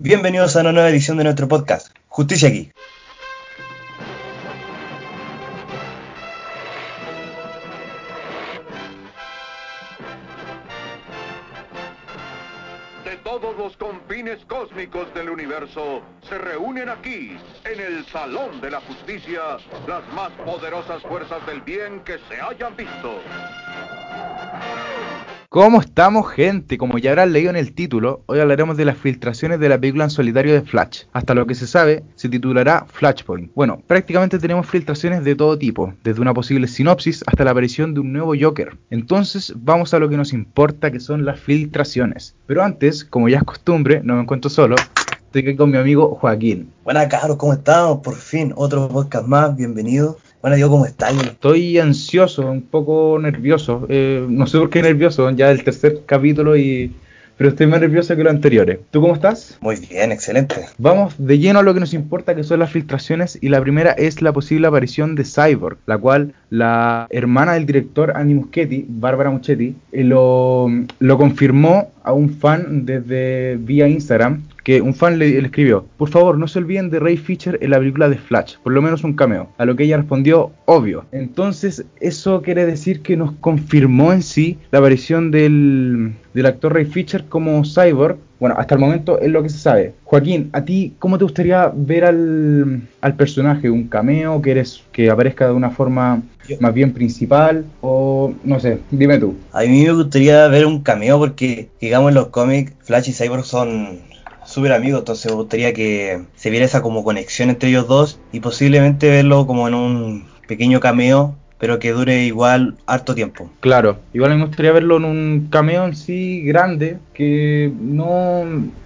Bienvenidos a una nueva edición de nuestro podcast, Justicia aquí. De todos los confines cósmicos del universo se reúnen aquí, en el Salón de la Justicia, las más poderosas fuerzas del bien que se hayan visto. ¿Cómo estamos, gente? Como ya habrán leído en el título, hoy hablaremos de las filtraciones de la película en solitario de Flash. Hasta lo que se sabe, se titulará Flashpoint. Bueno, prácticamente tenemos filtraciones de todo tipo, desde una posible sinopsis hasta la aparición de un nuevo Joker. Entonces, vamos a lo que nos importa, que son las filtraciones. Pero antes, como ya es costumbre, no me encuentro solo, estoy aquí con mi amigo Joaquín. Buenas, cabros, ¿cómo estamos? Por fin, otro podcast más, bienvenido. Bueno, Diego, ¿cómo estás? Estoy ansioso, un poco nervioso. Eh, no sé por qué nervioso, ya el tercer capítulo y pero estoy más nervioso que los anteriores. ¿Tú cómo estás? Muy bien, excelente. Vamos de lleno a lo que nos importa, que son las filtraciones, y la primera es la posible aparición de Cyborg, la cual la hermana del director Andy Muschietti, Bárbara Muschetti, eh, lo, lo confirmó a un fan desde vía Instagram, que un fan le, escribió, por favor no se olviden de Ray Fisher en la película de Flash, por lo menos un cameo, a lo que ella respondió, obvio. Entonces eso quiere decir que nos confirmó en sí la aparición del, del actor Ray Fisher como Cyborg, bueno, hasta el momento es lo que se sabe. Joaquín, ¿a ti cómo te gustaría ver al, al personaje? ¿Un cameo? ¿Quieres que aparezca de una forma más bien principal? O no sé, dime tú. A mí me gustaría ver un cameo porque, digamos, en los cómics Flash y Cyborg son súper amigos, entonces me gustaría que se viera esa como conexión entre ellos dos y posiblemente verlo como en un pequeño cameo pero que dure igual harto tiempo. Claro, igual me gustaría verlo en un cameo en sí grande, que no,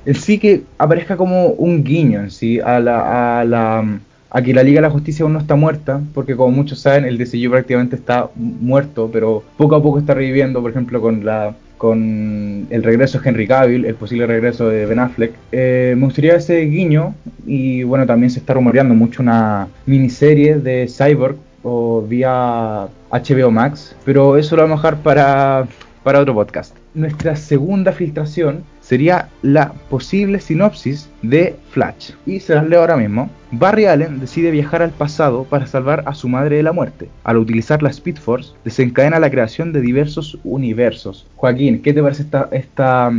en sí que aparezca como un guiño en sí a la, a la, a la Liga de la Justicia aún no está muerta, porque como muchos saben, el DCU prácticamente está muerto, pero poco a poco está reviviendo, por ejemplo, con la con el regreso de Henry Cavill, el posible regreso de Ben Affleck. Eh, me gustaría ese guiño y bueno, también se está rumoreando mucho una miniserie de Cyborg o vía HBO Max, pero eso lo vamos a dejar para, para otro podcast. Nuestra segunda filtración sería la posible sinopsis de Flash. Y se las leo ahora mismo. Barry Allen decide viajar al pasado para salvar a su madre de la muerte. Al utilizar la Speed Force, desencadena la creación de diversos universos. Joaquín, ¿qué te parece esta, esta,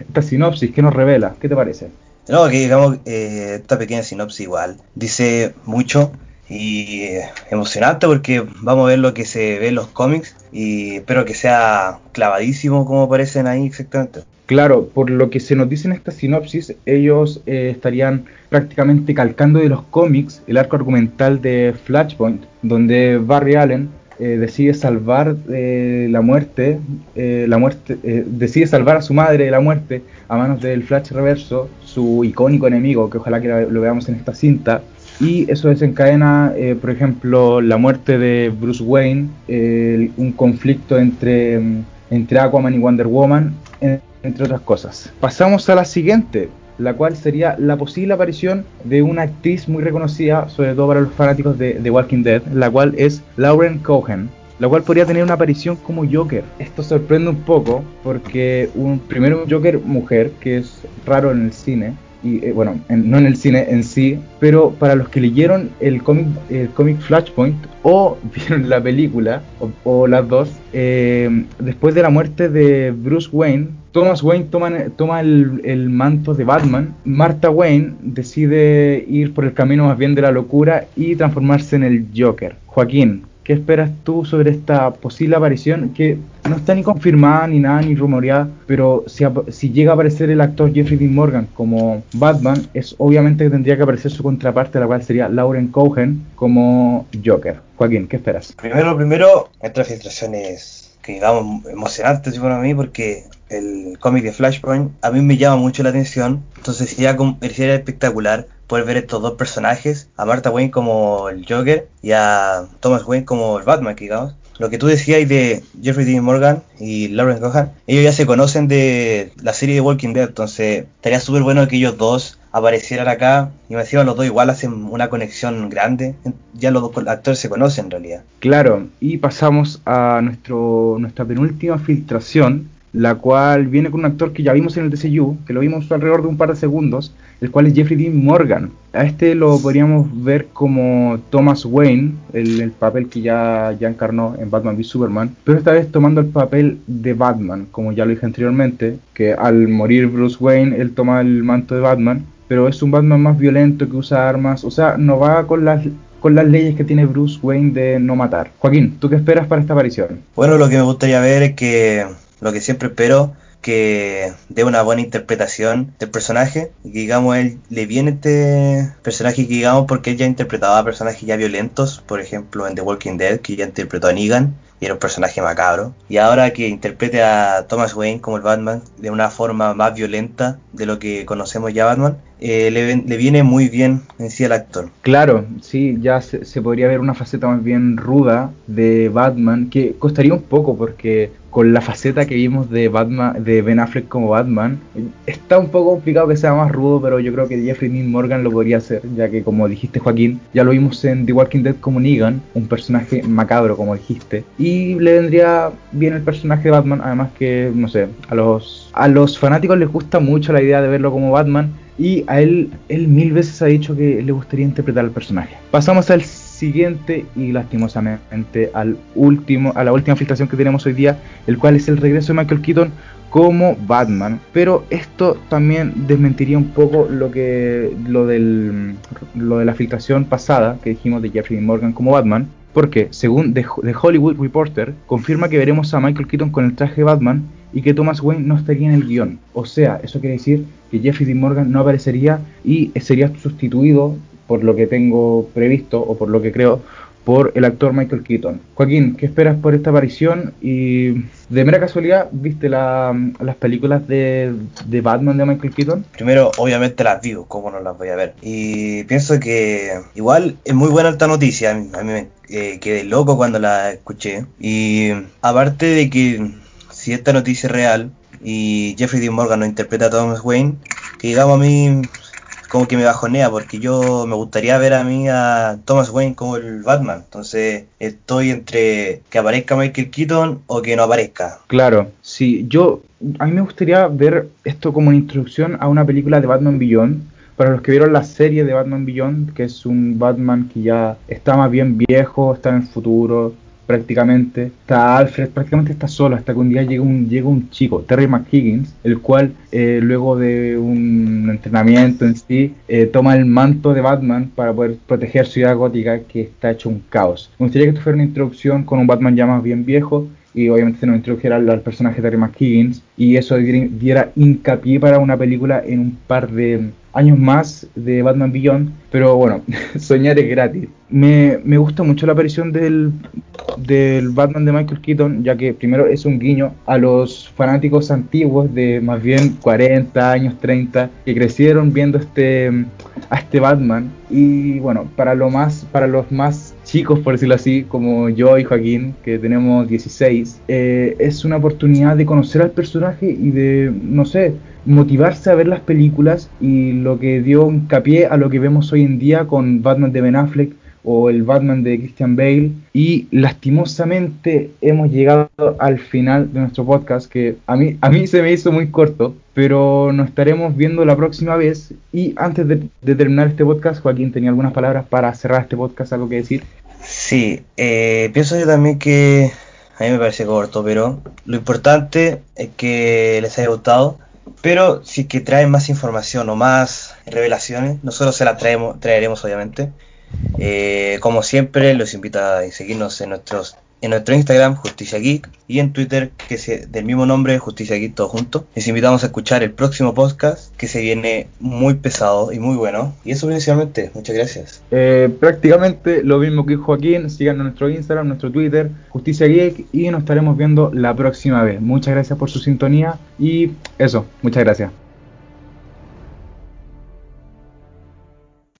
esta sinopsis? ¿Qué nos revela? ¿Qué te parece? No, que digamos, eh, esta pequeña sinopsis igual dice mucho y emocionante porque vamos a ver lo que se ve en los cómics y espero que sea clavadísimo como aparecen ahí exactamente. Claro, por lo que se nos dice en esta sinopsis, ellos eh, estarían prácticamente calcando de los cómics el arco argumental de Flashpoint, donde Barry Allen eh, decide salvar eh, la muerte, la muerte decide salvar a su madre de la muerte a manos del Flash Reverso, su icónico enemigo, que ojalá que lo veamos en esta cinta, y eso desencadena, eh, por ejemplo, la muerte de Bruce Wayne, eh, un conflicto entre, entre Aquaman y Wonder Woman, entre otras cosas. Pasamos a la siguiente, la cual sería la posible aparición de una actriz muy reconocida, sobre todo para los fanáticos de The Walking Dead, la cual es Lauren Cohen, la cual podría tener una aparición como Joker. Esto sorprende un poco porque un, primero un Joker mujer, que es raro en el cine, y eh, bueno, en, no en el cine en sí, pero para los que leyeron el cómic el cómic Flashpoint o vieron la película o, las dos, eh, después de la muerte de Bruce Wayne, Thomas Wayne toma, toma el, el, manto de Batman, Martha Wayne decide ir por el camino más bien de la locura y transformarse en el Joker. Joaquín, ¿Qué esperas tú sobre esta posible aparición que no está ni confirmada ni nada ni rumoreada, pero si, llega a aparecer el actor Jeffrey Dean Morgan como Batman, es obviamente que tendría que aparecer su contraparte, la cual sería Lauren Cohen como Joker. Joaquín, ¿qué esperas? Primero, primero, esta filtración es que digamos emocionante para mí porque el cómic de Flashpoint a mí me llama mucho la atención, entonces sería, sería espectacular poder ver estos dos personajes, a Martha Wayne como el Joker y a Thomas Wayne como el Batman, digamos. Lo que tú decías de Jeffrey Dean Morgan y Lauren Cohan, ellos ya se conocen de la serie de Walking Dead, entonces estaría súper bueno que ellos dos aparecieran acá y me decían los dos igual hacen una conexión grande, ya los dos actores se conocen en realidad. Claro, y pasamos a nuestro nuestra penúltima filtración, la cual viene con un actor que ya vimos en el DCU, que lo vimos alrededor de un par de segundos, el cual es Jeffrey Dean Morgan. A este lo podríamos ver como Thomas Wayne, el, papel que ya, ya encarnó en Batman v Superman, pero esta vez tomando el papel de Batman, como ya lo dije anteriormente, que al morir Bruce Wayne, él toma el manto de Batman, pero es un Batman más violento que usa armas, o sea, no va con las con las leyes que tiene Bruce Wayne de no matar. Joaquín, ¿tú qué esperas para esta aparición? Bueno, lo que me gustaría ver es que, lo que siempre espero, que dé una buena interpretación del personaje y digamos él le viene este personaje digamos porque él ya interpretaba personajes ya violentos por ejemplo en The Walking Dead que ya interpretó a Negan y era un personaje macabro y ahora que interprete a Thomas Wayne como el Batman de una forma más violenta de lo que conocemos ya Batman eh, le, viene muy bien en sí al actor. Claro, sí, ya se, podría ver una faceta más bien ruda de Batman, que costaría un poco porque con la faceta que vimos de Batman, de Ben Affleck como Batman, está un poco complicado que sea más rudo, pero yo creo que Jeffrey Dean Morgan lo podría hacer, ya que como dijiste Joaquín, ya lo vimos en The Walking Dead como Negan, un personaje macabro como dijiste, le vendría bien el personaje de Batman, además que, no sé, a los, a los fanáticos les gusta mucho la idea de verlo como Batman, y a él, él mil veces ha dicho que le gustaría interpretar al personaje. Pasamos al siguiente y lastimosamente al último, a la última filtración que tenemos hoy día, el cual es el regreso de Michael Keaton como Batman. Pero esto también desmentiría un poco lo que lo del lo de la filtración pasada que dijimos de Jeffrey Morgan como Batman. Porque, según The, Hollywood Reporter, confirma que veremos a Michael Keaton con el traje de Batman y que Thomas Wayne no estaría en el guion. O sea, eso quiere decir que Jeffrey Dean Morgan no aparecería y sería sustituido, por lo que tengo previsto o por lo que creo, por el actor Michael Keaton. Joaquín, ¿qué esperas por esta aparición? Y de mera casualidad, ¿viste las películas de, Batman de Michael Keaton? Primero, obviamente las vi, ¿cómo no las voy a ver? Y pienso que igual es muy buena esta noticia, a mí me eh, quedé loco cuando la escuché. Y aparte de que si esta noticia es real y Jeffrey Dean Morgan no interpreta a Thomas Wayne, que digamos a mí como que me bajonea porque yo me gustaría ver a mí a Thomas Wayne como el Batman. Entonces estoy entre que aparezca Michael Keaton o que no aparezca. Claro, sí, yo a mí me gustaría ver esto como una introducción a una película de Batman Beyond. Para los que vieron la serie de Batman Beyond, que es un Batman que ya está más bien viejo, está en el futuro, prácticamente, está Alfred, prácticamente está solo, hasta que un día llega un, llega un chico, Terry McHiggins, el cual eh, luego de un entrenamiento en sí, eh, toma el manto de Batman para poder proteger Ciudad Gótica que está hecho un caos. Me gustaría que esto fuera una introducción con un Batman ya más bien viejo y obviamente se nos introdujera al, personaje de Terry McHiggins y eso diera hincapié para una película en un par de años más de Batman Beyond, pero bueno, soñar es gratis. Me, me gusta mucho la aparición del, del Batman de Michael Keaton, ya que primero es un guiño a los fanáticos antiguos de más bien 40 años, 30, que crecieron viendo este a este Batman. Y bueno, para lo más, para los más chicos, por decirlo así, como yo y Joaquín, que tenemos 16, eh, es una oportunidad de conocer al personaje y de, no sé, motivarse a ver las películas y lo que dio hincapié a lo que vemos hoy en día con Batman de Ben Affleck o el Batman de Christian Bale. Y lastimosamente hemos llegado al final de nuestro podcast que a mí a mí se me hizo muy corto pero nos estaremos viendo la próxima vez. Y antes de, terminar este podcast Joaquín tenía algunas palabras para cerrar este podcast algo que decir sí eh, pienso yo también que a mí me parece corto pero lo importante es que les haya gustado pero si es que traen más información o más revelaciones, nosotros se las traemos, traeremos obviamente. Eh, como siempre, los invito a seguirnos en nuestros en nuestro Instagram, Justicia Geek, y en Twitter, que es del mismo nombre, Justicia Geek, todo junto. Les invitamos a escuchar el próximo podcast, que se viene muy pesado y muy bueno. Y eso principalmente, muchas gracias. Eh, prácticamente lo mismo que Joaquín, sigan nuestro Instagram, nuestro Twitter, Justicia Geek, y nos estaremos viendo la próxima vez. Muchas gracias por su sintonía y eso, muchas gracias.